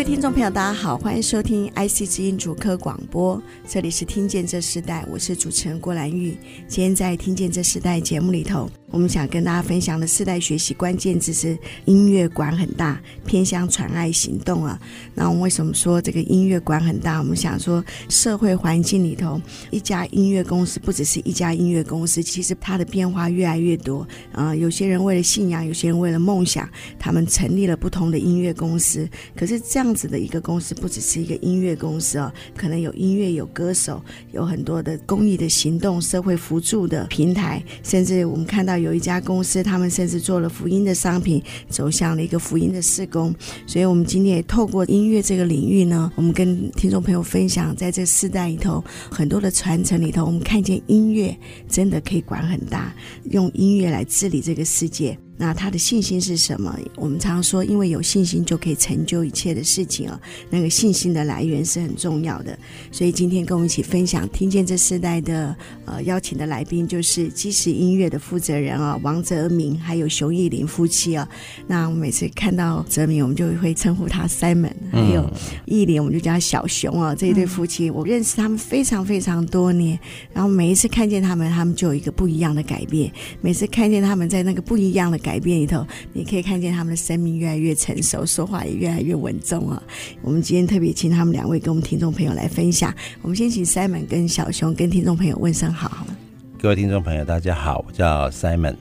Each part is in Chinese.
位听众朋友，大家好，欢迎收听 IC 之音主科广播，这里是听见这时代，我是主持人郭兰玉。今天在听见这时代节目里头。我们想跟大家分享的世代学习关键字是音乐馆很大，偏向传爱行动啊。那我们为什么说这个音乐馆很大？我们想说社会环境里头，一家音乐公司不只是一家音乐公司，其实它的变化越来越多啊、有些人为了信仰，有些人为了梦想，他们成立了不同的音乐公司。可是这样样子的一个公司，不只是一个音乐公司哦，可能有音乐、有歌手，有很多的公益的行动、社会辅助的平台，甚至我们看到。有一家公司，他们甚至做了福音的商品，走向了一个福音的事工。所以，我们今天也透过音乐这个领域呢，我们跟听众朋友分享，在这世代里头，很多的传承里头，我们看见音乐真的可以管很大，用音乐来治理这个世界。那他的信心是什么？我们常说，因为有信心就可以成就一切的事情啊。那个信心的来源是很重要的。所以今天跟我们一起分享，听见这世代的呃邀请的来宾，就是基石音乐的负责人啊，王泽明还有熊艺林夫妻啊。那我每次看到泽明，我们就会称呼他 Simon，还有艺林，我们就叫他小熊啊。这一对夫妻，我认识他们非常非常多年，然后每一次看见他们，他们就有一个不一样的改变。每次看见他们在那个不一样的改。改变里头，你可以看见他们的生命越来越成熟，说话也越来越稳重啊。我们今天特别请他们两位跟我们听众朋友来分享。我们先请 Simon 跟小熊跟听众朋友问声好，好吗？各位听众朋友，大家好，我叫 Simon。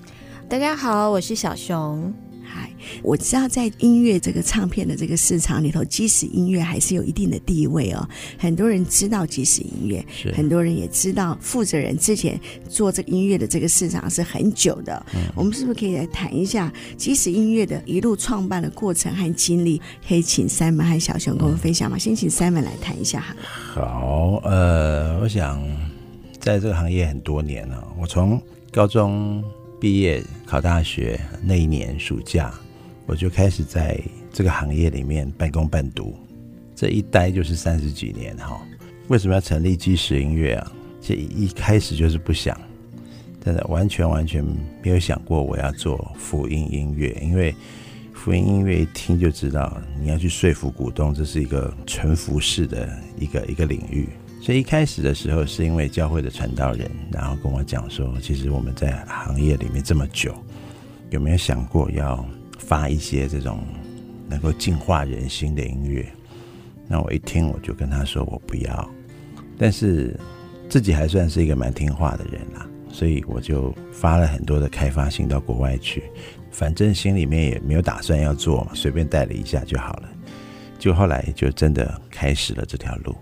大家好，我是小熊。嗨，我知道在音乐这个唱片的这个市场里头，即使音乐还是有一定的地位哦。很多人知道即使音乐，是很多人也知道负责人之前做这个音乐的这个市场是很久的。嗯，我们是不是可以来谈一下即使音乐的一路创办的过程和经历？可以请 Simon 和小熊跟我们分享吗？嗯，先请 Simon 来谈一下哈。好，呃，我想在这个行业很多年了，我从高中。毕业考大学那一年暑假，我就开始在这个行业里面半工半读，这一待就是三十几年哈。为什么要成立基石音乐啊？这一开始就是不想，真的完全完全没有想过我要做福音音乐，因为福音音乐一听就知道你要去说服股东，这是一个纯服饰的一个一个领域。所以一开始的时候，是因为教会的传道人，然后跟我讲说，其实我们在行业里面这么久，有没有想过要发一些这种能够净化人心的音乐？那我一听，我就跟他说我不要，但是自己还算是一个蛮听话的人啦，所以我就发了很多的开发信到国外去，反正心里面也没有打算要做嘛，随便带了一下就好了。就后来就真的开始了这条路。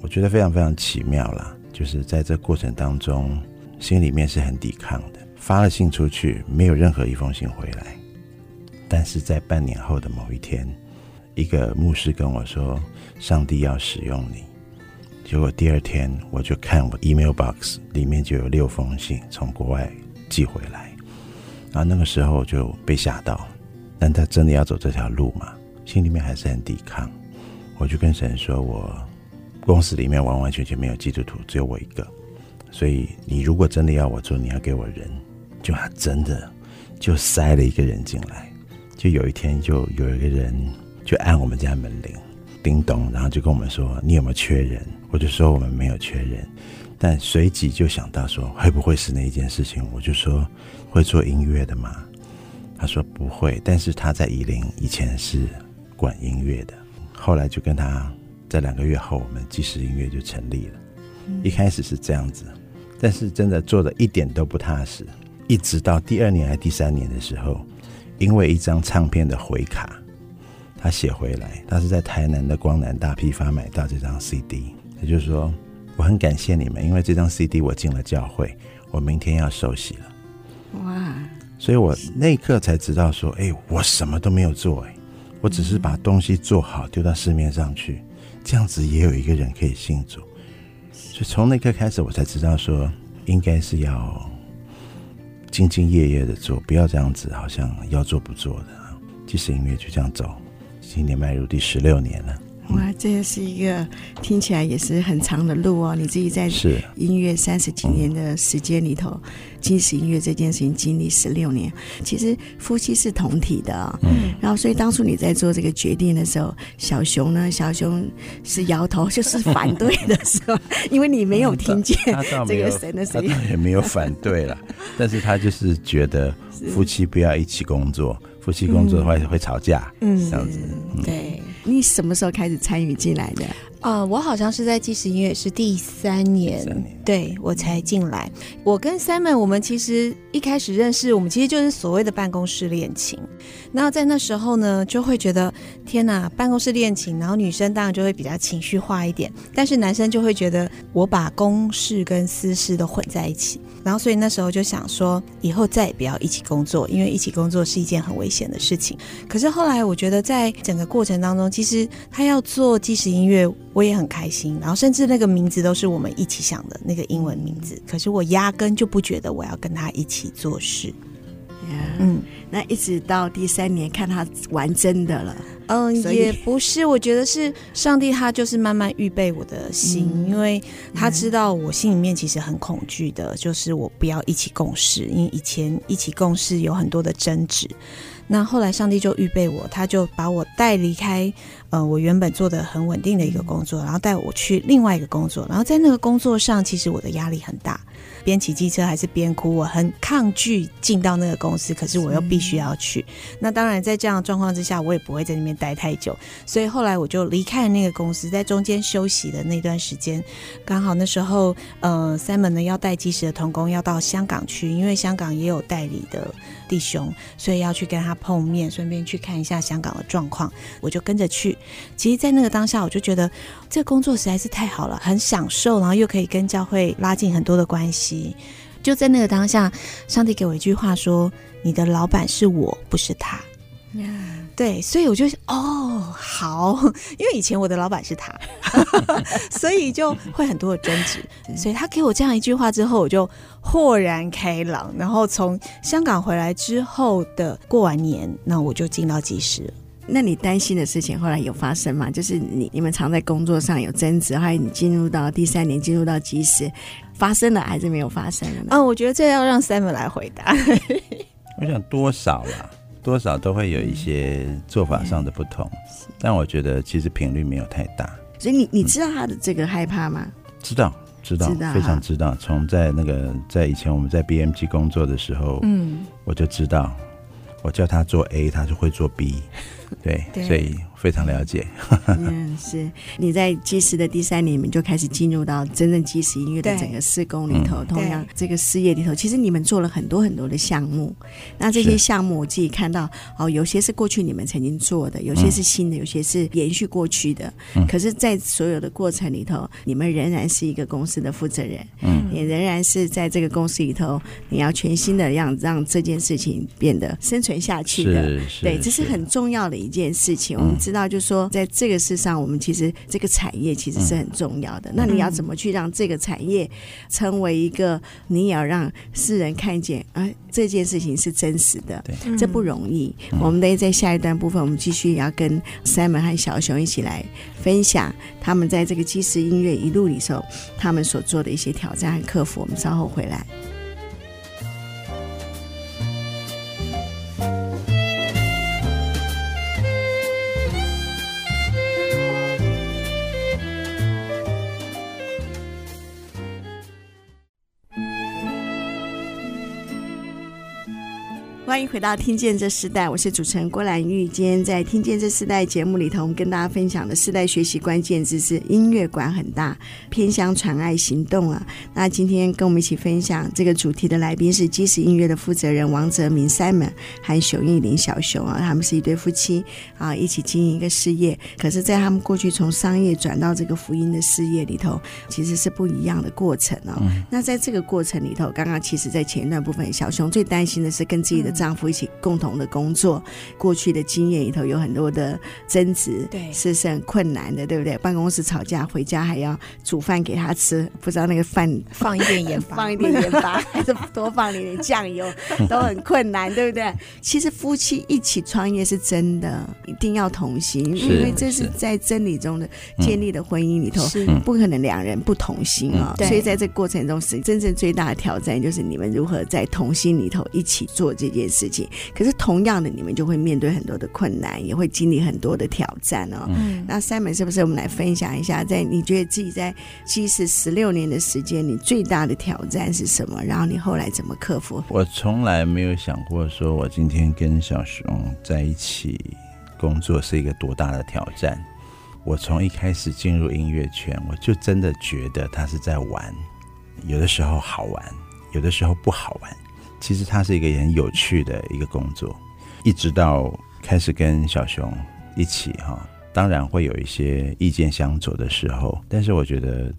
我觉得非常非常奇妙啦，就是在这过程当中，心里面是很抵抗的。发了信出去，没有任何一封信回来。但是在半年后的某一天，一个牧师跟我说：“上帝要使用你。”结果第二天，我就看我 email box 里面就有六封信从国外寄回来。然后那个时候就被吓到，但他真的要走这条路吗？心里面还是很抵抗。我就跟神说：“我。”公司里面完完全全没有基督徒，只有我一个。所以你如果真的要我做，你要给我人，就他真的就塞了一个人进来。就有一天，就有一个人就按我们家门铃，叮咚，然后就跟我们说：“你有没有缺人？”我就说：“我们没有缺人。”但随即就想到说：“会不会是那一件事情？”我就说：“会做音乐的吗？”他说：“不会。”但是他在宜林以前是管音乐的，后来就跟他。在两个月后，我们即时音乐就成立了。一开始是这样子，但是真的做的一点都不踏实。一直到第二年还第三年的时候，因为一张唱片的回卡，他写回来，他是在台南的光南大批发买到这张 CD。他就是说，我很感谢你们，因为这张 CD 我进了教会，我明天要受洗了。哇！所以我那一刻才知道说，哎，我什么都没有做，哎，我只是把东西做好，丢到市面上去。这样子也有一个人可以信主，所以从那刻开始，我才知道说，应该是要兢兢业业的做，不要这样子，好像要做不做的。即使音乐就这样走，今年迈入第十六年了。哇，这也是一个听起来也是很长的路哦。你自己在音乐三十几年的时间里头，金石音乐这件事情经历十六年，其实夫妻是同体的啊、哦。嗯。然后，所以当初你在做这个决定的时候，小熊呢？小熊是摇头，就是反对的，是吧？因为你没有听见这个神的声音，他也没有反对了，但是他就是觉得夫妻不要一起工作，夫妻工作的话会吵架，嗯，这样子，嗯、对。你什么时候开始参与进来的？啊、呃，我好像是在即时音乐是第三年，三年对我才进来。我跟 Simon，我们其实一开始认识，我们其实就是所谓的办公室恋情。那在那时候呢，就会觉得天哪，办公室恋情，然后女生当然就会比较情绪化一点，但是男生就会觉得我把公事跟私事都混在一起。然后所以那时候就想说，以后再也不要一起工作，因为一起工作是一件很危险的事情。可是后来我觉得，在整个过程当中，其实他要做即时音乐。我也很开心，然后甚至那个名字都是我们一起想的那个英文名字。可是我压根就不觉得我要跟他一起做事。Yeah, 嗯，那一直到第三年看他玩真的了。嗯，也不是，我觉得是上帝他就是慢慢预备我的心，嗯、因为他知道我心里面其实很恐惧的，就是我不要一起共事，因为以前一起共事有很多的争执。那后来上帝就预备我，他就把我带离开，呃，我原本做的很稳定的一个工作，然后带我去另外一个工作，然后在那个工作上，其实我的压力很大。边骑机车还是边哭，我很抗拒进到那个公司，可是我又必须要去。那当然，在这样的状况之下，我也不会在那边待太久，所以后来我就离开了那个公司。在中间休息的那段时间，刚好那时候，呃，Simon 呢要带即时的童工要到香港去，因为香港也有代理的弟兄，所以要去跟他碰面，顺便去看一下香港的状况，我就跟着去。其实，在那个当下，我就觉得这工作实在是太好了，很享受，然后又可以跟教会拉近很多的关系。就在那个当下，上帝给我一句话说：“你的老板是我，不是他。”对，所以我就哦，好，因为以前我的老板是他，所以就会很多的争执。所以他给我这样一句话之后，我就豁然开朗。然后从香港回来之后的过完年，那我就进到即时了。那你担心的事情后来有发生吗？就是你你们常在工作上有争执，还有你进入到第三年，进入到即时。发生了还是没有发生呢？嗯，我觉得这要让 Simon 来回答。我想多少啦，多少都会有一些做法上的不同，嗯、但我觉得其实频率没有太大。所以你你知道他的这个害怕吗？嗯、知道，知道，知道，非常知道。从在那个在以前我们在 BMG 工作的时候，嗯，我就知道，我叫他做 A，他就会做 B。对，对，所以非常了解。嗯，是你在即时的第三年，你们就开始进入到真正即时音乐的整个施工里头。同样，这个事业里头，其实你们做了很多很多的项目。那这些项目，我自己看到哦，有些是过去你们曾经做的，有些是新的，有些是延续过去的。嗯。可是，在所有的过程里头，你们仍然是一个公司的负责人。嗯。也仍然是在这个公司里头，你要全新的让让这件事情变得生存下去的。是是。对，这是很重要的。一件事情，我们知道，就是说，在这个世上，我们其实这个产业其实是很重要的。那你要怎么去让这个产业成为一个，你也要让世人看见，啊，这件事情是真实的，这不容易。我们得在下一段部分，我们继续要跟 Simon 和小熊一起来分享他们在这个即时音乐一路里头，他们所做的一些挑战和克服。我们稍后回来。欢迎回到《听见这世代》，我是主持人郭兰玉。今天在《听见这世代》节目里头，我们跟大家分享的世代学习关键字是音乐馆很大，偏乡传爱行动啊。那今天跟我们一起分享这个主题的来宾是即时音乐的负责人王泽明 Simon 和熊艺林小熊啊，他们是一对夫妻啊，一起经营一个事业。可是，在他们过去从商业转到这个福音的事业里头，其实是不一样的过程哦。那在这个过程里头，刚刚其实在前一段部分，小熊最担心的是跟自己的丈夫一起共同的工作，过去的经验里头有很多的争执，对，是是很困难的，对不对？办公室吵架，回家还要煮饭给他吃，不知道那个饭放一点盐巴，放一点盐巴，还 是多放一点酱油，都很困难，对不对？其实夫妻一起创业是真的，一定要同心，因为这是在真理中的建立的婚姻里头，是不可能两人不同心啊、哦。所以在这个过程中，是真正最大的挑战，就是你们如何在同心里头一起做这件事情。可是同样的，你们就会面对很多的困难，也会经历很多的挑战哦。嗯，那 Simon 是不是我们来分享一下，在你觉得自己在其实十六年的时间，你最大的挑战是什么？然后你后来怎么克服？我从来没有想过，说我今天跟小熊在一起工作是一个多大的挑战。我从一开始进入音乐圈，我就真的觉得他是在玩，有的时候好玩，有的时候不好玩。其实它是一个很有趣的一个工作，一直到开始跟小熊一起哈，当然会有一些意见相左的时候，但是我觉得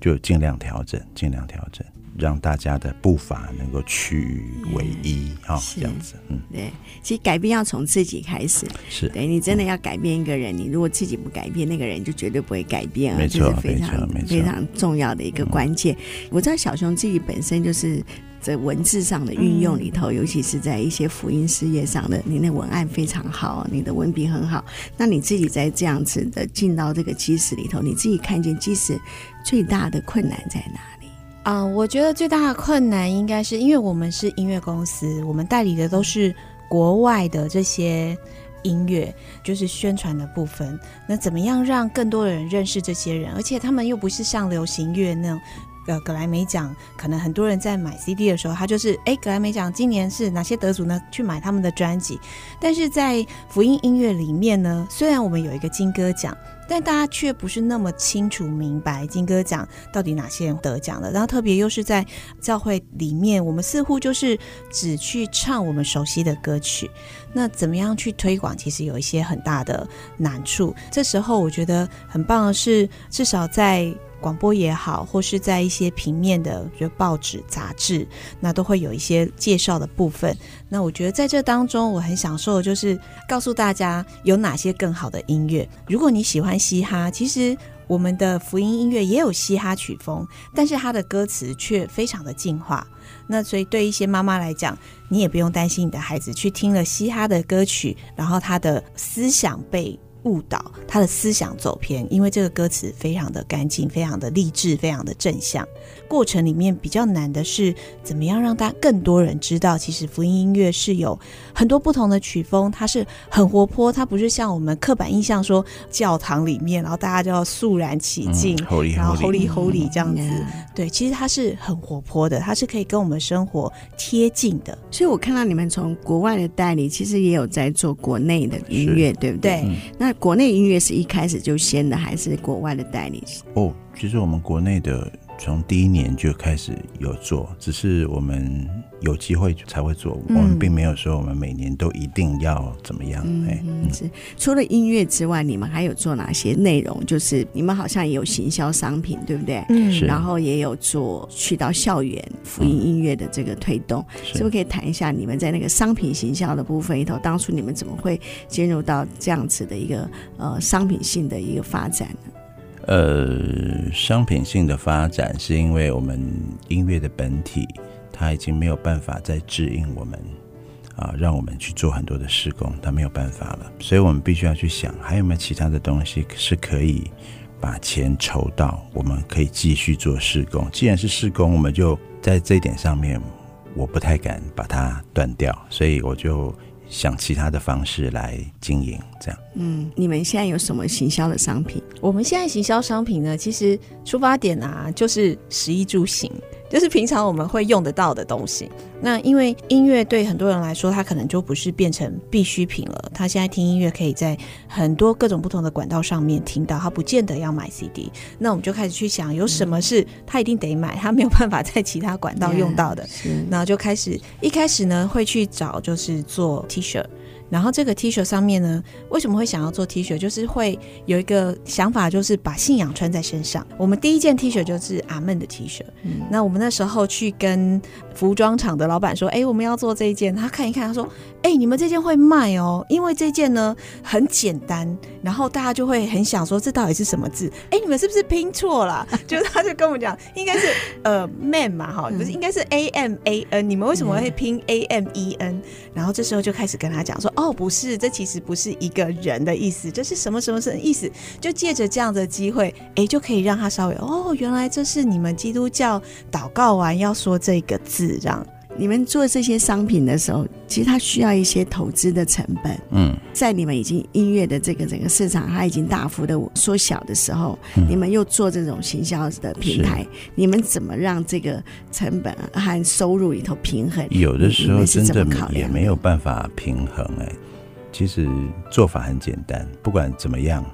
就尽量调整，尽量调整。让大家的步伐能够趋于为一啊，这样子，嗯，对，其实改变要从自己开始，是。对你真的要改变一个人，你如果自己不改变，那个人就绝对不会改变啊，没错，这是非常没错，非常重要的一个关键。我知道小熊自己本身就是在文字上的运用里头，尤其是在一些福音事业上的，你那文案非常好，你的文笔很好。那你自己在这样子的进到这个基石里头，你自己看见基石最大的困难在哪里？啊、我觉得最大的困难应该是因为我们是音乐公司，我们代理的都是国外的这些音乐，就是宣传的部分。那怎么样让更多的人认识这些人？而且他们又不是像流行乐那种。呃，格莱美奖可能很多人在买 CD 的时候，他就是哎，格莱美奖今年是哪些得主呢？去买他们的专辑。但是在福音音乐里面呢，虽然我们有一个金歌奖，但大家却不是那么清楚明白金歌奖到底哪些人得奖了。然后特别又是在教会里面，我们似乎就是只去唱我们熟悉的歌曲。那怎么样去推广？其实有一些很大的难处。这时候我觉得很棒的是，至少在。广播也好，或是在一些平面的，比如报纸、杂志，那都会有一些介绍的部分。那我觉得在这当中，我很享受的就是告诉大家有哪些更好的音乐。如果你喜欢嘻哈，其实我们的福音音乐也有嘻哈曲风，但是它的歌词却非常的净化。那所以对一些妈妈来讲，你也不用担心你的孩子去听了嘻哈的歌曲，然后他的思想被。误导他的思想走偏，因为这个歌词非常的干净，非常的励志，非常的正向。过程里面比较难的是，怎么样让大家更多人知道，其实福音音乐是有很多不同的曲风，它是很活泼，它不是像我们刻板印象说教堂里面，然后大家就要肃然起敬，嗯、holy, 然后 Holy Holy 这样子。嗯、对，其实它是很活泼的，它是可以跟我们生活贴近的。所以我看到你们从国外的代理，其实也有在做国内的音乐，对不对？嗯、那国内音乐是一开始就先的，还是国外的代理？哦，其实我们国内的从第一年就开始有做，只是我们有机会才会做，嗯、我们并没有说我们每年都一定要怎么样。哎、嗯，嗯、是除了音乐之外，你们还有做哪些内容？就是你们好像也有行销商品，对不对？嗯，然后也有做去到校园福音音乐的这个推动，嗯、是，是不是可以谈一下你们在那个商品行销的部分里头，当初你们怎么会进入到这样子的一个呃商品性的一个发展呢？呃，商品性的发展是因为我们音乐的本体，它已经没有办法再指引我们啊，让我们去做很多的施工，它没有办法了，所以我们必须要去想，还有没有其他的东西是可以把钱筹到，我们可以继续做施工。既然是施工，我们就在这一点上面，我不太敢把它断掉，所以我就。想其他的方式来经营，这样。嗯，你们现在有什么行销的商品？我们现在行销商品呢，其实出发点啊，就是食衣住行。就是平常我们会用得到的东西。那因为音乐对很多人来说，它可能就不是变成必需品了。他现在听音乐可以在很多各种不同的管道上面听到，他不见得要买 CD。那我们就开始去想，有什么是他一定得买，他没有办法在其他管道用到的。然后就开始一开始呢，会去找就是做 T 恤。然后这个 T 恤上面呢，为什么会想要做 T 恤？就是会有一个想法，就是把信仰穿在身上。我们第一件 T 恤就是阿门的 T 恤。嗯，那我们那时候去跟服装厂的老板说：“哎，我们要做这一件。”他看一看，他说：“哎，你们这件会卖哦，因为这件呢很简单。”然后大家就会很想说：“这到底是什么字？”哎，你们是不是拼错了？就是他就跟我们讲，应该是呃 man 嘛，哈，不是，应该是 A M A N。你们为什么会拼 A M E N？然后这时候就开始跟他讲说：“哦，不是，这其实不是一个人的意思，这是什么什么什么意思？”就借着这样的机会，哎，就可以让他稍微哦，原来这是你们基督教祷告完要说这个字，这样。你们做这些商品的时候，其实它需要一些投资的成本。嗯，在你们已经音乐的这个整个市场，它已经大幅的缩小的时候，嗯、你们又做这种行销的平台，你们怎么让这个成本和收入里头平衡？有的时候真的也没有办法平衡哎、欸。其实做法很简单，不管怎么样，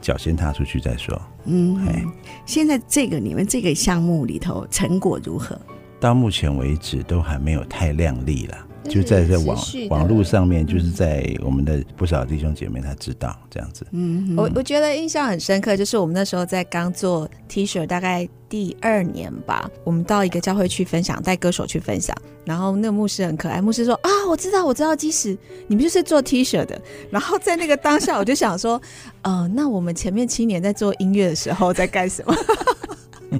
脚先踏出去再说。嗯，嘿现在这个你们这个项目里头成果如何？到目前为止都还没有太亮丽了，就在在网网络上面，就是在我们的不少弟兄姐妹他知道这样子。嗯，我我觉得印象很深刻，就是我们那时候在刚做 T 恤，大概第二年吧，我们到一个教会去分享，带歌手去分享，然后那个牧师很可爱，牧师说啊，我知道，我知道，基石，你们就是做 T 恤的。然后在那个当下，我就想说，呃，那我们前面七年在做音乐的时候在干什么？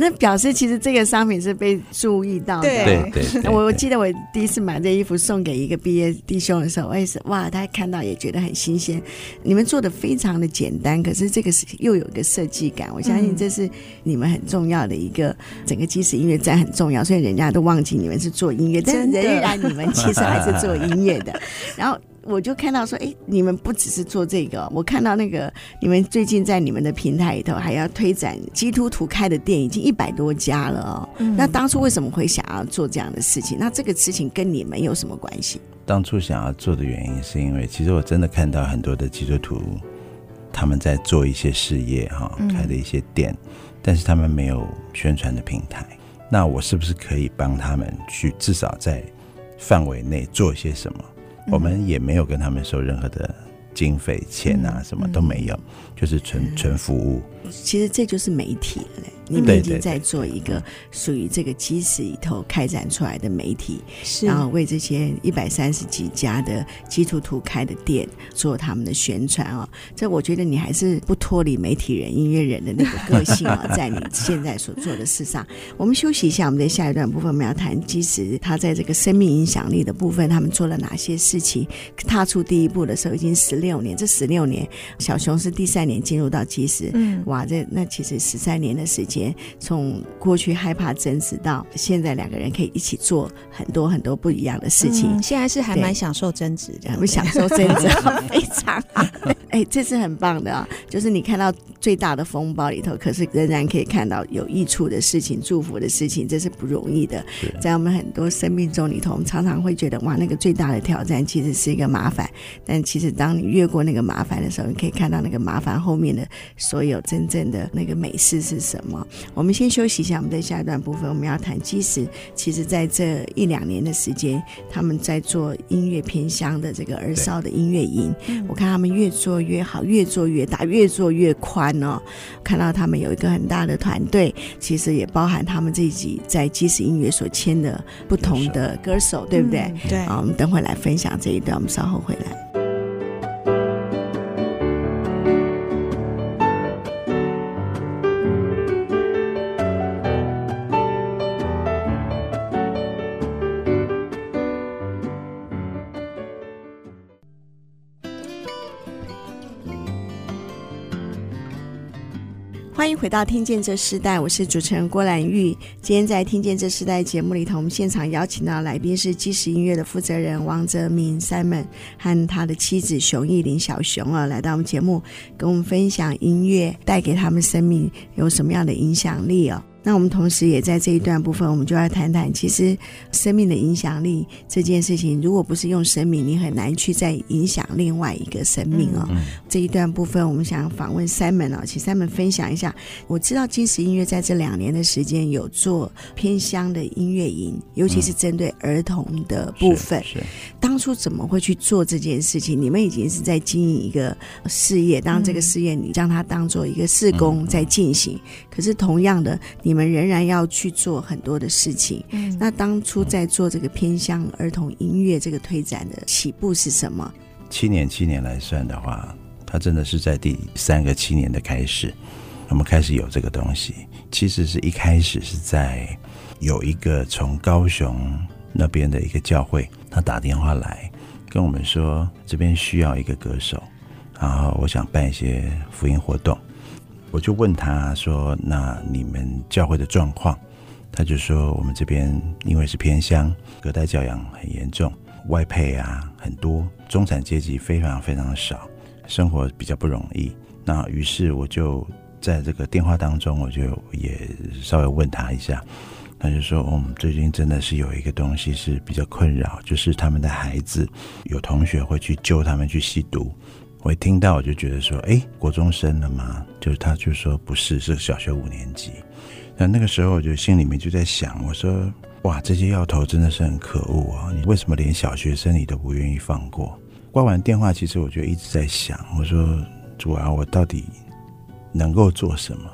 那表示其实这个商品是被注意到的。对对，我我记得我第一次买这衣服送给一个毕业弟兄的时候，我也是哇，他看到也觉得很新鲜。你们做的非常的简单，可是这个是又有一个设计感。我相信这是你们很重要的一个整个基石音乐站很重要，所以人家都忘记你们是做音乐，但仍然你们其实还是做音乐的。然后。我就看到说，哎，你们不只是做这个，我看到那个你们最近在你们的平台里头还要推展基督徒开的店，已经一百多家了哦。嗯、那当初为什么会想要做这样的事情？那这个事情跟你们有什么关系？当初想要做的原因是因为，其实我真的看到很多的基督徒他们在做一些事业哈，开的一些店，嗯、但是他们没有宣传的平台。那我是不是可以帮他们去至少在范围内做一些什么？我们也没有跟他们收任何的经费钱啊，什么都没有，就是纯纯服务。其实这就是媒体了嘞。你们已经在做一个属于这个基石里头开展出来的媒体，是然后为这些一百三十几家的基督徒开的店做他们的宣传哦。这我觉得你还是不脱离媒体人、音乐人的那个个性啊，在你现在所做的事上。我们休息一下，我们在下一段部分我们要谈基石，他在这个生命影响力的部分，他们做了哪些事情？踏出第一步的时候已经十六年，这十六年小熊是第三年进入到基石，嗯，哇，这那其实十三年的时间。从过去害怕争执到现在，两个人可以一起做很多很多不一样的事情。嗯、现在是还蛮享受争执的，不享受争执，非常好。哎，这是很棒的啊！就是你看到最大的风暴里头，可是仍然可以看到有益处的事情、祝福的事情，这是不容易的。在我们很多生命中里头，我们常常会觉得哇，那个最大的挑战其实是一个麻烦。但其实当你越过那个麻烦的时候，你可以看到那个麻烦后面的所有真正的那个美事是什么。我们先休息一下，我们在下一段部分我们要谈基石。其实在这一两年的时间，他们在做音乐偏乡的这个儿少的音乐营，我看他们越做越好，越做越大，越做越宽哦。看到他们有一个很大的团队，其实也包含他们自己在基石音乐所签的不同的歌手，对不对？嗯、对。啊，我们等会来分享这一段，我们稍后回来。欢迎回到《听见这时代》，我是主持人郭兰玉。今天在《听见这时代》节目里头，我们现场邀请到来宾是基石音乐的负责人王泽明 Simon 和他的妻子熊艺林小熊啊，来到我们节目，跟我们分享音乐带给他们生命有什么样的影响力哦。那我们同时也在这一段部分，我们就要谈谈，其实生命的影响力这件事情，如果不是用生命，你很难去再影响另外一个生命哦。嗯、这一段部分，我们想访问 Simon 哦，请 Simon 分享一下。我知道金石音乐在这两年的时间有做偏乡的音乐营，尤其是针对儿童的部分。当初怎么会去做这件事情？你们已经是在经营一个事业，当这个事业你将它当做一个事工在进行，嗯、可是同样的。你们仍然要去做很多的事情。嗯，那当初在做这个偏乡儿童音乐这个推展的起步是什么？七年，七年来算的话，它真的是在第三个七年的开始，我们开始有这个东西。其实是一开始是在有一个从高雄那边的一个教会，他打电话来跟我们说，这边需要一个歌手，然后我想办一些福音活动。我就问他说：“那你们教会的状况？”他就说：“我们这边因为是偏乡，隔代教养很严重，外配啊很多，中产阶级非常非常少，生活比较不容易。”那于是我就在这个电话当中，我就也稍微问他一下，他就说：“嗯，最近真的是有一个东西是比较困扰，就是他们的孩子有同学会去揪他们去吸毒。”我一听到我就觉得说，哎，国中生了吗？就是他就说不是，是小学五年级。那那个时候我就心里面就在想，我说哇，这些药头真的是很可恶啊！你为什么连小学生你都不愿意放过？挂完电话，其实我就一直在想，我说主啊，我到底能够做什么？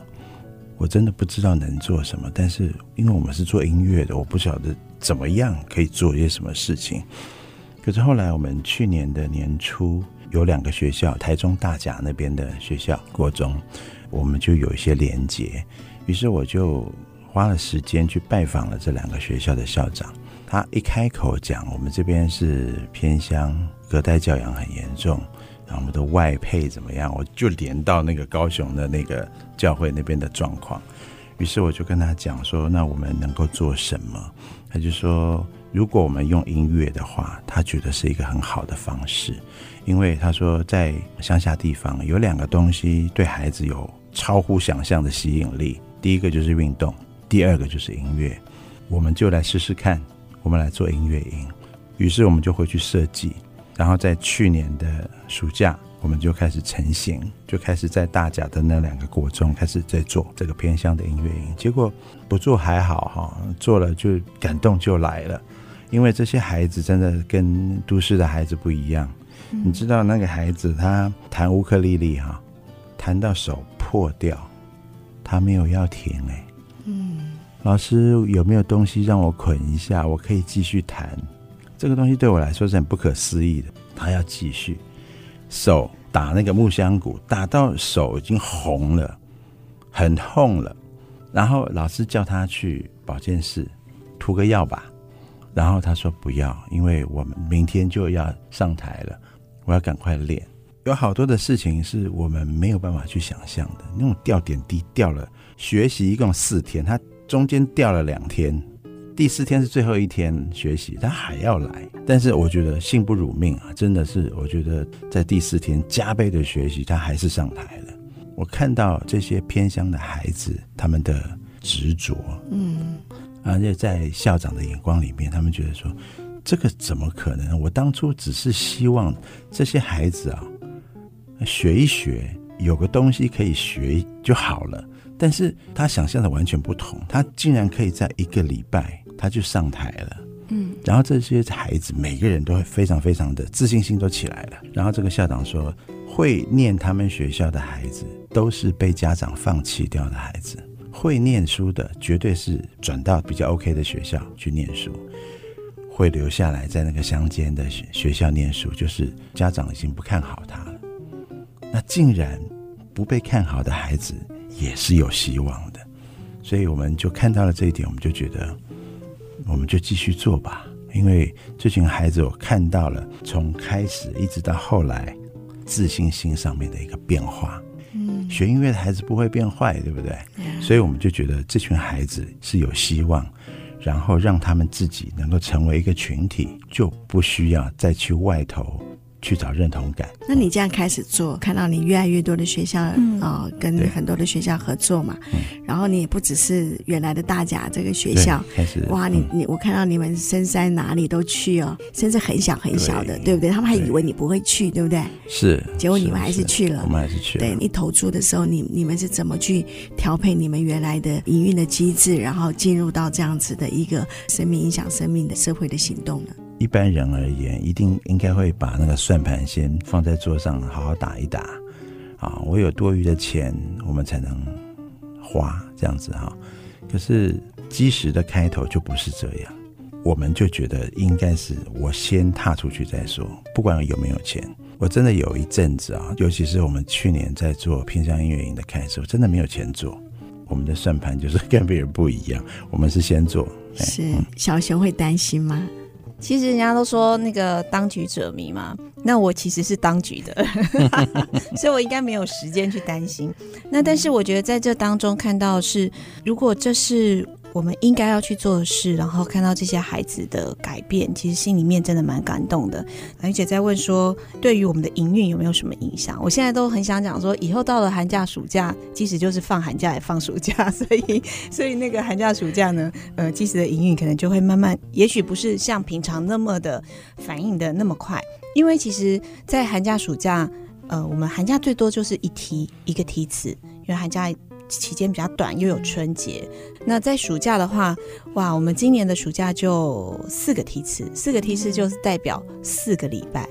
我真的不知道能做什么。但是因为我们是做音乐的，我不晓得怎么样可以做一些什么事情。可是后来我们去年的年初。有两个学校，台中大甲那边的学校国中，我们就有一些连结。于是我就花了时间去拜访了这两个学校的校长。他一开口讲，我们这边是偏乡，隔代教养很严重，然后我们的外配怎么样？我就连到那个高雄的那个教会那边的状况。于是我就跟他讲说：“那我们能够做什么？”他就说：“如果我们用音乐的话，他觉得是一个很好的方式。”因为他说，在乡下地方有两个东西对孩子有超乎想象的吸引力，第一个就是运动，第二个就是音乐。我们就来试试看，我们来做音乐营。于是我们就回去设计，然后在去年的暑假，我们就开始成型，就开始在大甲的那两个国中开始在做这个偏向的音乐营。结果不做还好哈，做了就感动就来了，因为这些孩子真的跟都市的孩子不一样。你知道那个孩子他弹乌克丽丽哈，弹到手破掉，他没有要停哎，嗯，老师有没有东西让我捆一下，我可以继续弹？这个东西对我来说是很不可思议的。他要继续，手打那个木箱鼓，打到手已经红了，很痛了。然后老师叫他去保健室涂个药吧，然后他说不要，因为我们明天就要上台了。我要赶快练，有好多的事情是我们没有办法去想象的。那种掉点滴掉了，学习一共四天，他中间掉了两天，第四天是最后一天学习，他还要来。但是我觉得幸不辱命啊，真的是，我觉得在第四天加倍的学习，他还是上台了。我看到这些偏乡的孩子，他们的执着，嗯，而且在校长的眼光里面，他们觉得说。这个怎么可能？我当初只是希望这些孩子啊，学一学，有个东西可以学就好了。但是他想象的完全不同，他竟然可以在一个礼拜他就上台了。嗯，然后这些孩子每个人都会非常非常的自信心都起来了。然后这个校长说，会念他们学校的孩子都是被家长放弃掉的孩子，会念书的绝对是转到比较 OK 的学校去念书。会留下来在那个乡间的学学校念书，就是家长已经不看好他了。那竟然不被看好的孩子也是有希望的，所以我们就看到了这一点，我们就觉得我们就继续做吧。因为这群孩子，我看到了从开始一直到后来自信心上面的一个变化。嗯，学音乐的孩子不会变坏，对不对？所以我们就觉得这群孩子是有希望。然后让他们自己能够成为一个群体，就不需要再去外头去找认同感。那你这样开始做，看到你越来越多的学校啊、嗯呃，跟很多的学校合作嘛，嗯、然后你也不只是原来的大甲这个学校，开始哇，你你我看到你们深山哪里都去哦，甚至很小很小的，对，对不对？他们还以为你不会去，对不对？是，结果你们还是去了，我们还是去了。对，一投注的时候，你你们是怎么去调配你们原来的营运的机制，然后进入到这样子的一个生命影响生命的社会的行动呢？一般人而言，一定应该会把那个算盘先放在桌上，好好打一打。啊，我有多余的钱，我们才能花这样子哈。可是基石的开头就不是这样，我们就觉得应该是我先踏出去再说，不管有没有钱。我真的有一阵子啊，尤其是我们去年在做偏向音乐营的开始，我真的没有钱做。我们的算盘就是跟别人不一样，我们是先做。是，小熊会担心吗？其实人家都说那个当局者迷嘛，那我其实是当局的，所以我应该没有时间去担心。那但是我觉得在这当中看到是，如果这是我们应该要去做的事，然后看到这些孩子的改变，其实心里面真的蛮感动的。而且在问说，对于我们的营运有没有什么影响？我现在都很想讲说，以后到了寒假、暑假，即使就是放寒假也放暑假，所 以所以那个寒假、暑假呢，呃，即使的营运可能就会慢慢，也许不是像平常那么的反应的那么快，因为其实，在寒假、暑假，呃，我们寒假最多就是一梯一个梯次，因为寒假。期间比较短，又有春节。那在暑假的话，哇，我们今年的暑假就四个梯次，四个梯次就是代表四个礼拜。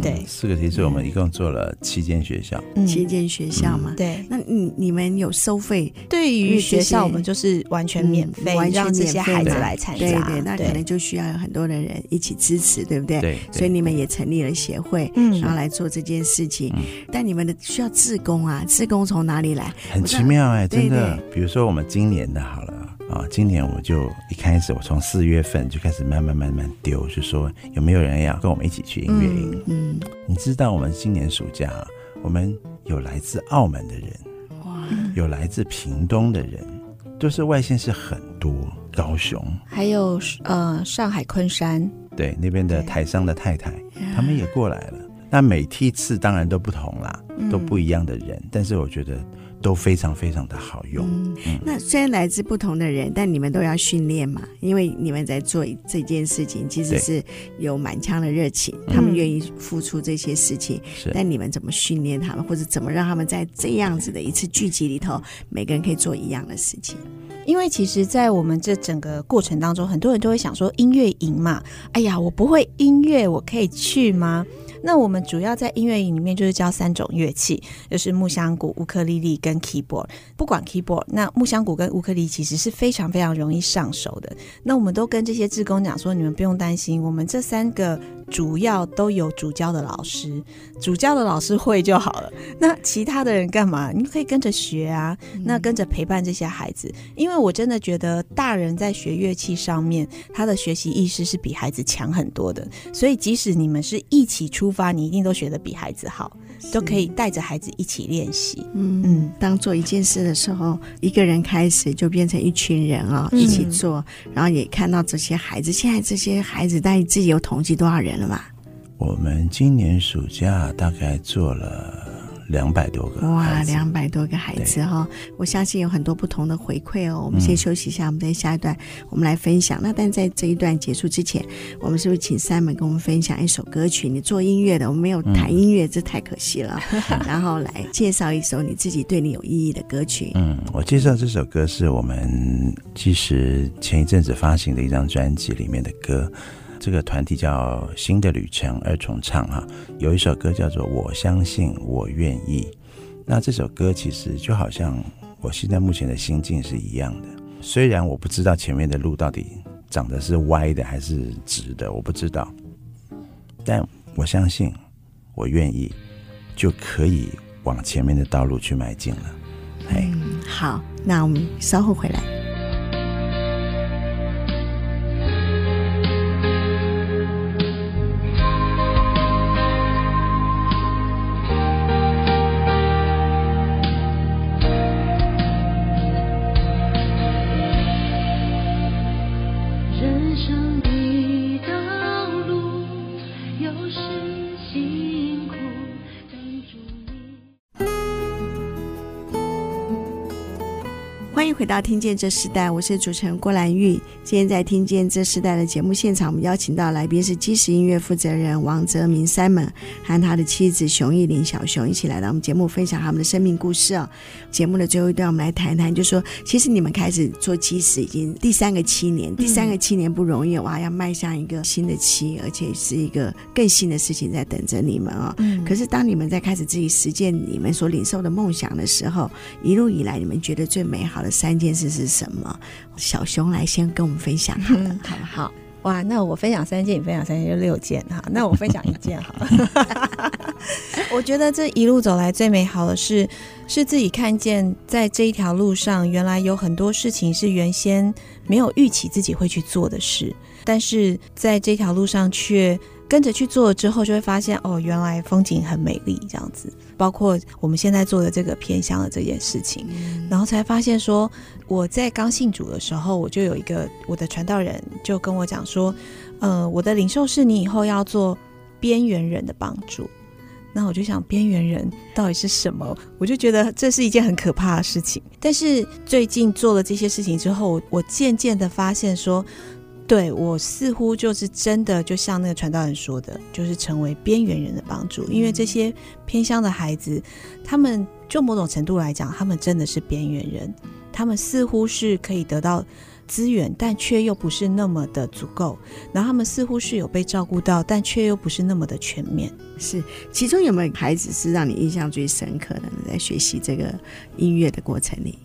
对，四个梯次，我们一共做了七间学校，嗯、七间学校嘛。嗯、对，那你你们有收费？对于学校，我们就是完全免费，完全让这些孩子来参加。对对，那可能就需要有很多的人一起支持，对不对？对。所以你们也成立了协会，嗯，然后来做这件事情。嗯、但你们的需要志工啊，志工从哪里来？很奇妙哎、欸，真的。比如说我们今年的好了。啊，今年我就一开始，我从四月份就开始慢慢慢慢丢，就说有没有人要跟我们一起去音乐营？嗯，你知道我们今年暑假，我们有来自澳门的人，哇，有来自屏东的人，都是外县市很多，高雄，还有呃上海昆山，对，那边的台商的太太，他们也过来了。那每梯次当然都不同啦，都不一样的人，但是我觉得。都非常非常的好用。嗯嗯、那虽然来自不同的人，但你们都要训练嘛，因为你们在做这件事情，其实是有满腔的热情，他们愿意付出这些事情。嗯、但你们怎么训练他们，或者怎么让他们在这样子的一次聚集里头，每个人可以做一样的事情？因为其实，在我们这整个过程当中，很多人都会想说，音乐营嘛，哎呀，我不会音乐，我可以去吗？那我们主要在音乐营里面就是教三种乐器，就是木箱鼓、乌克丽丽跟 keyboard。不管 keyboard，那木箱鼓跟乌克丽丽其实是非常非常容易上手的。那我们都跟这些志工讲说，你们不用担心，我们这三个主要都有主教的老师，主教的老师会就好了。那其他的人干嘛？你可以跟着学啊，那跟着陪伴这些孩子。因为我真的觉得大人在学乐器上面，他的学习意识是比孩子强很多的。所以即使你们是一起出发，你一定都学的比孩子好，都可以带着孩子一起练习。嗯嗯，当做一件事的时候，一个人开始就变成一群人啊、一起做，然后也看到这些孩子。现在这些孩子，但你自己有统计多少人了吗？我们今年暑假大概做了。两百多个哇，两百多个孩子哈、哦，我相信有很多不同的回馈哦。我们先休息一下，嗯、我们在下一段我们来分享。那但在这一段结束之前，我们是不是请 Simon 跟我们分享一首歌曲？你做音乐的，我们没有谈音乐，嗯、这太可惜了。然后来介绍一首你自己对你有意义的歌曲。嗯，我介绍这首歌是我们其实前一阵子发行的一张专辑里面的歌。这个团体叫新的旅程二重唱哈，有一首歌叫做《我相信我愿意》。那这首歌其实就好像我现在目前的心境是一样的。虽然我不知道前面的路到底长得是歪的还是直的，我不知道，但我相信我愿意，就可以往前面的道路去迈进了。嗯，好，那我们稍后回来。迎回到《听见这时代》，我是主持人郭兰玉。今天在《听见这时代》的节目现场，我们邀请到来宾是基石音乐负责人王泽明 Simon 和他的妻子熊艺林小熊一起来到我们节目，分享他们的生命故事哦。节目的最后一段，我们来谈谈，就说其实你们开始做基石已经第三个七年，第三个七年不容易哇，要迈向一个新的期，而且是一个更新的事情在等着你们哦。嗯。可是当你们在开始自己实践你们所领受的梦想的时候，一路以来你们觉得最美好的三件事是什么？小熊来先跟我们分享好了，嗯、好不好？哇，那我分享三件，你分享三件就六件哈。那我分享一件好了。我觉得这一路走来最美好的是，是自己看见在这一条路上，原来有很多事情是原先没有预期自己会去做的事，但是在这条路上却。跟着去做了之后，就会发现哦，原来风景很美丽，这样子。包括我们现在做的这个偏乡的这件事情，嗯、然后才发现说，我在刚信主的时候，我就有一个我的传道人就跟我讲说，呃，我的领袖是你以后要做边缘人的帮助。那我就想，边缘人到底是什么？我就觉得这是一件很可怕的事情。但是最近做了这些事情之后，我渐渐的发现说。对，我似乎就是真的，就像那个传道人说的，就是成为边缘人的帮助。因为这些偏乡的孩子，他们就某种程度来讲，他们真的是边缘人。他们似乎是可以得到资源，但却又不是那么的足够。然后他们似乎是有被照顾到，但却又不是那么的全面。是，其中有没有孩子是让你印象最深刻的呢？在学习这个音乐的过程里？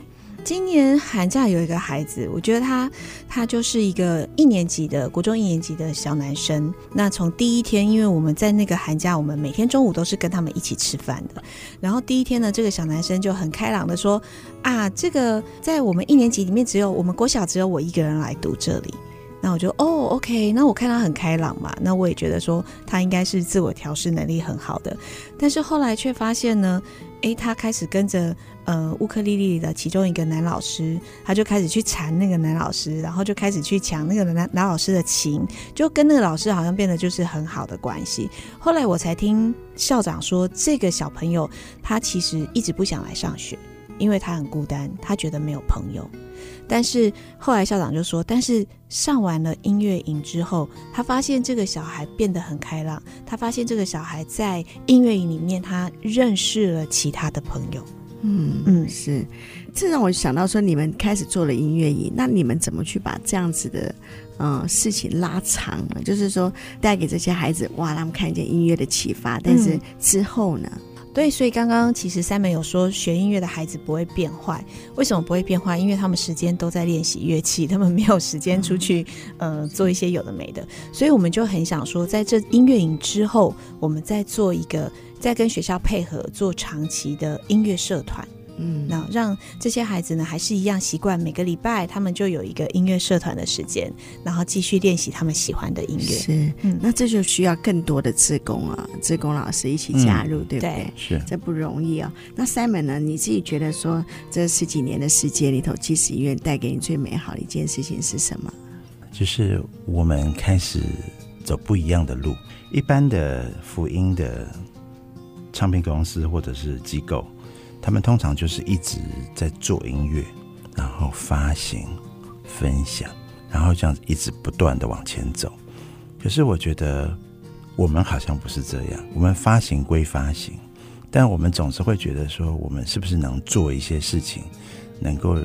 今年寒假有一个孩子，我觉得他他就是一个一年级的国中一年级的小男生。那从第一天，因为我们在那个寒假，我们每天中午都是跟他们一起吃饭的。然后第一天呢，这个小男生就很开朗的说：“啊，这个在我们一年级里面，只有我们国小只有我一个人来读这里。”那我就哦，OK。那我看他很开朗嘛，那我也觉得说他应该是自我调试能力很好的。但是后来却发现呢，诶，他开始跟着。呃，乌克丽丽的其中一个男老师，他就开始去缠那个男老师，然后就开始去抢那个男男老师的琴，就跟那个老师好像变得就是很好的关系。后来我才听校长说，这个小朋友他其实一直不想来上学，因为他很孤单，他觉得没有朋友。但是后来校长就说，但是上完了音乐营之后，他发现这个小孩变得很开朗，他发现这个小孩在音乐营里面，他认识了其他的朋友。嗯嗯，是，这让我想到说，你们开始做了音乐营，那你们怎么去把这样子的嗯、呃、事情拉长呢？就是说，带给这些孩子，哇，让他们看见音乐的启发，但是之后呢？嗯、对，所以刚刚其实 Simon 有说，学音乐的孩子不会变坏，为什么不会变坏？因为他们时间都在练习乐器，他们没有时间出去呃做一些有的没的，所以我们就很想说，在这音乐营之后，我们再做一个。再跟学校配合做长期的音乐社团，嗯，那让这些孩子呢，还是一样习惯每个礼拜他们就有一个音乐社团的时间，然后继续练习他们喜欢的音乐。是，嗯，那这就需要更多的志工啊，志工老师一起加入，嗯、对不对？是，这不容易哦。那 Simon 呢？你自己觉得说，这十几年的时间里头，基石音乐带给你最美好的一件事情是什么？就是我们开始走不一样的路，一般的福音的。唱片公司或者是机构，他们通常就是一直在做音乐，然后发行、分享，然后这样子一直不断的往前走。可是我觉得我们好像不是这样，我们发行归发行，但我们总是会觉得说，我们是不是能做一些事情，能够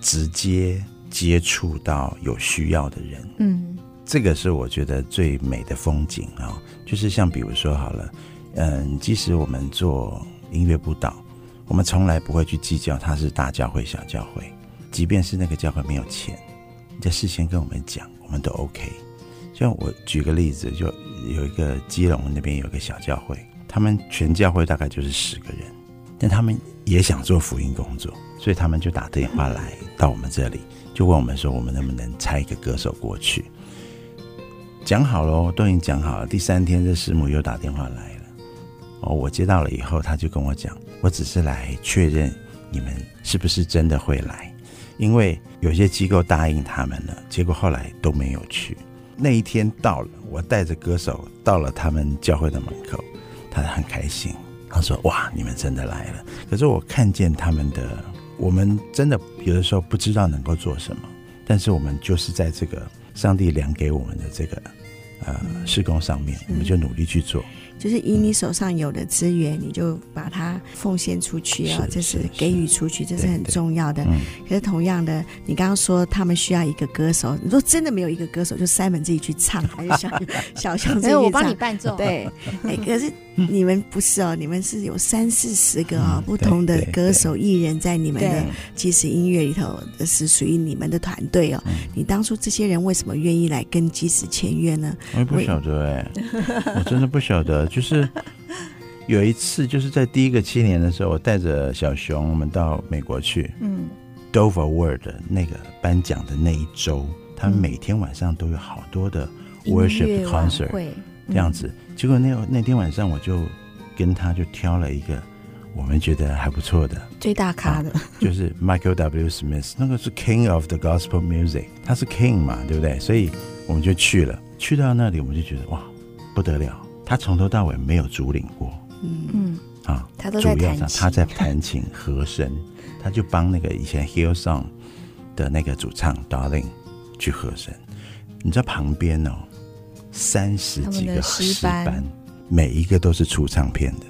直接接触到有需要的人？嗯，这个是我觉得最美的风景啊，就是像比如说好了。嗯，即使我们做音乐布道，我们从来不会去计较他是大教会、小教会。即便是那个教会没有钱，你在事先跟我们讲，我们都 OK。像我举个例子，就有一个基隆那边有一个小教会，他们全教会大概就是十个人，但他们也想做福音工作，所以他们就打电话来到我们这里，就问我们说，我们能不能差一个歌手过去？讲好了，都已经讲好了。第三天，这师母又打电话来了。哦，我接到了以后，他就跟我讲，我只是来确认你们是不是真的会来，因为有些机构答应他们了，结果后来都没有去。那一天到了，我带着歌手到了他们教会的门口，他很开心，他说：“哇，你们真的来了。”可是我看见他们的我们真的有的时候不知道能够做什么，但是我们就是在这个上帝量给我们的这个呃事工上面，我们就努力去做。就是以你手上有的资源，你就把它奉献出去啊，这是给予出去，这是很重要的。可是同样的，你刚刚说他们需要一个歌手，你说真的没有一个歌手，就 Simon 自己去唱，还是小小熊自己唱？我帮你伴奏。对，哎，可是你们不是哦，你们是有三四十个啊不同的歌手艺人，在你们的即时音乐里头，这是属于你们的团队哦。你当初这些人为什么愿意来跟即时签约呢？我也不晓得哎，我真的不晓得。就是有一次，就是在第一个七年的时候，我带着小熊我们到美国去，嗯，Dover World 那个颁奖的那一周，他们每天晚上都有好多的 worship concert 这样子。结果那那天晚上，我就跟他就挑了一个我们觉得还不错的最大咖的，啊，就是 Michael W. Smith，那个是 King of the Gospel Music，他是 King 嘛，对不对？所以我们就去了，去到那里我们就觉得哇，不得了。他从头到尾没有主领过，嗯嗯，啊，他都在主要上他在弹琴和声，他就帮那个以前 Hillsong 的那个主唱 Darling 去和声。你知道旁边哦，三十几个诗班，每一个都是出唱片的，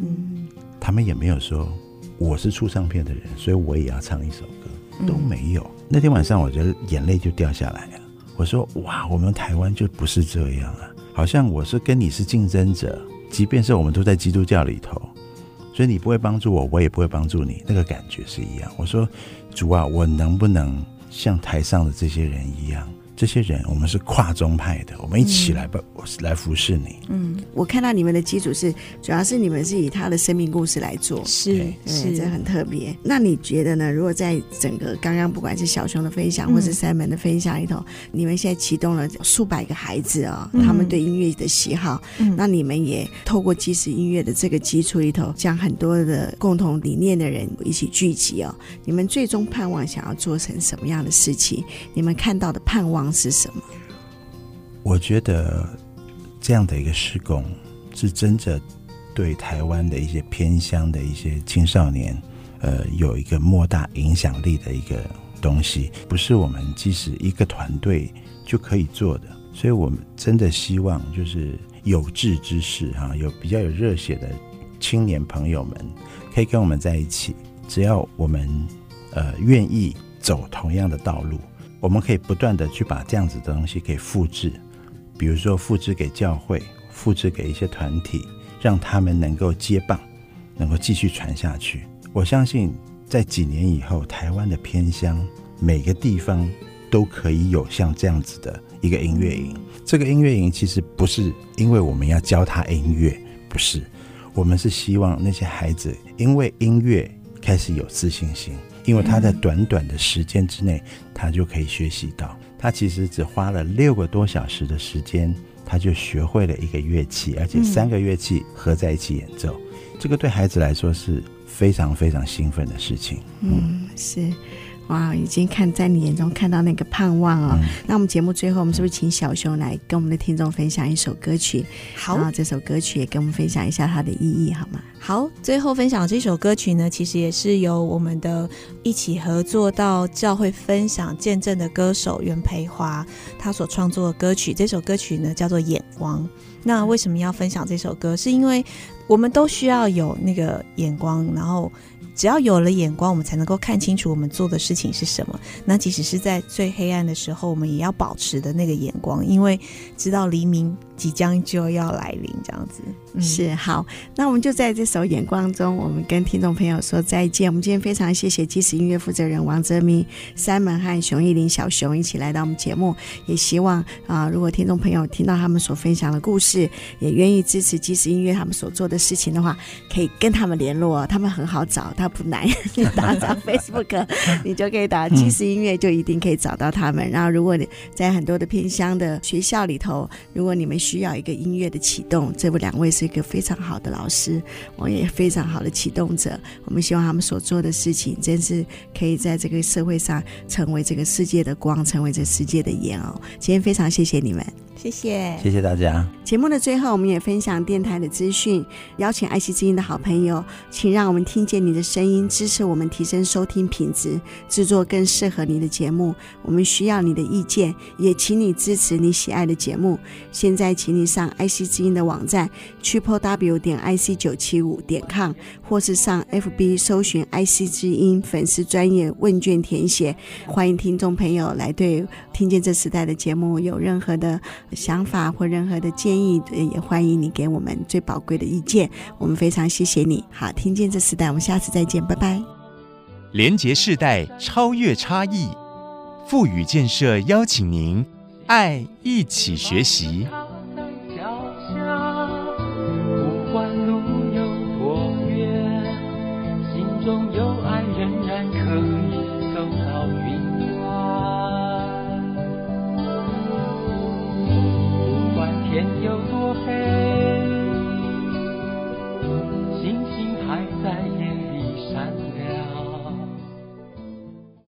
嗯，他们也没有说我是出唱片的人，所以我也要唱一首歌，都没有。那天晚上我觉得眼泪就掉下来了，我说哇，我们台湾就不是这样啊。好像我是跟你是竞争者，即便是我们都在基督教里头，所以你不会帮助我，我也不会帮助你，那个感觉是一样。我说，主啊，我能不能像台上的这些人一样？这些人，我们是跨宗派的，我们一起来吧，我是来服侍你。嗯，我看到你们的基础是，主要是你们是以他的生命故事来做，是是，这很特别。那你觉得呢？如果在整个刚刚不管是小熊的分享，或是 Simon 的分享里头，你们现在启动了数百个孩子啊，他们对音乐的喜好，那你们也透过即时音乐的这个基础里头，将很多的共同理念的人一起聚集哦。你们最终盼望想要做成什么样的事情？你们看到的盼望是什么？我觉得这样的一个施工是真的对台湾的一些偏乡的一些青少年，呃，有一个莫大影响力的一个东西，不是我们即使一个团队就可以做的。所以我们真的希望，就是有志之士哈，有比较有热血的青年朋友们，可以跟我们在一起。只要我们呃愿意走同样的道路。我们可以不断的去把这样子的东西给复制，比如说复制给教会，复制给一些团体，让他们能够接棒，能够继续传下去。我相信在几年以后，台湾的偏乡每个地方都可以有像这样子的一个音乐营。这个音乐营其实不是因为我们要教他音乐，不是，我们是希望那些孩子因为音乐开始有自信心。因为他在短短的时间之内，他就可以学习到。他其实只花了六个多小时的时间，他就学会了一个乐器，而且三个乐器合在一起演奏。这个对孩子来说是非常非常兴奋的事情。嗯，是。哇，已经看在你眼中看到那个盼望哦。嗯、那我们节目最后，我们是不是请小熊来跟我们的听众分享一首歌曲？好，然后这首歌曲也跟我们分享一下它的意义，好吗？好，最后分享这首歌曲呢，其实也是由我们的一起合作到教会分享见证的歌手袁培华他所创作的歌曲。这首歌曲呢叫做《眼光》。那为什么要分享这首歌？是因为我们都需要有那个眼光，然后。只要有了眼光，我们才能够看清楚我们做的事情是什么。那即使是在最黑暗的时候，我们也要保持的那个眼光，因为知道黎明即将就要来临，这样子。嗯、是好，那我们就在这首眼光中，我们跟听众朋友说再见。我们今天非常谢谢即时音乐负责人王泽民、Simon 和熊艺林小熊一起来到我们节目，也希望啊、呃，如果听众朋友听到他们所分享的故事，也愿意支持即时音乐他们所做的事情的话，可以跟他们联络，他们很好找，他不难，你打找 Facebook，你就可以打即时音乐，就一定可以找到他们。然后，如果你在很多的偏乡的学校里头，如果你们需需要一个音乐的启动。这两位是一个非常好的老师，我也非常好的启动者。我们希望他们所做的事情，真是可以在这个社会上成为这个世界的光，成为这世界的盐哦。今天非常谢谢你们。谢谢，谢谢大家。节目的最后，我们也分享电台的资讯，邀请爱惜之音的好朋友，请让我们听见你的声音，支持我们提升收听品质，制作更适合你的节目。我们需要你的意见，也请你支持你喜爱的节目。现在，请你上 IC 之音的网站 triple w 点 ic 九七五点 com，或是上 FB 搜寻 IC 之音粉丝专业问卷填写。欢迎听众朋友来对听见这时代的节目有任何的。想法或任何的建议，也欢迎你给我们最宝贵的意见。我们非常谢谢你。好，听见这时代，我们下次再见，拜拜。连接世代，超越差异，富予建设邀请您，爱一起学习。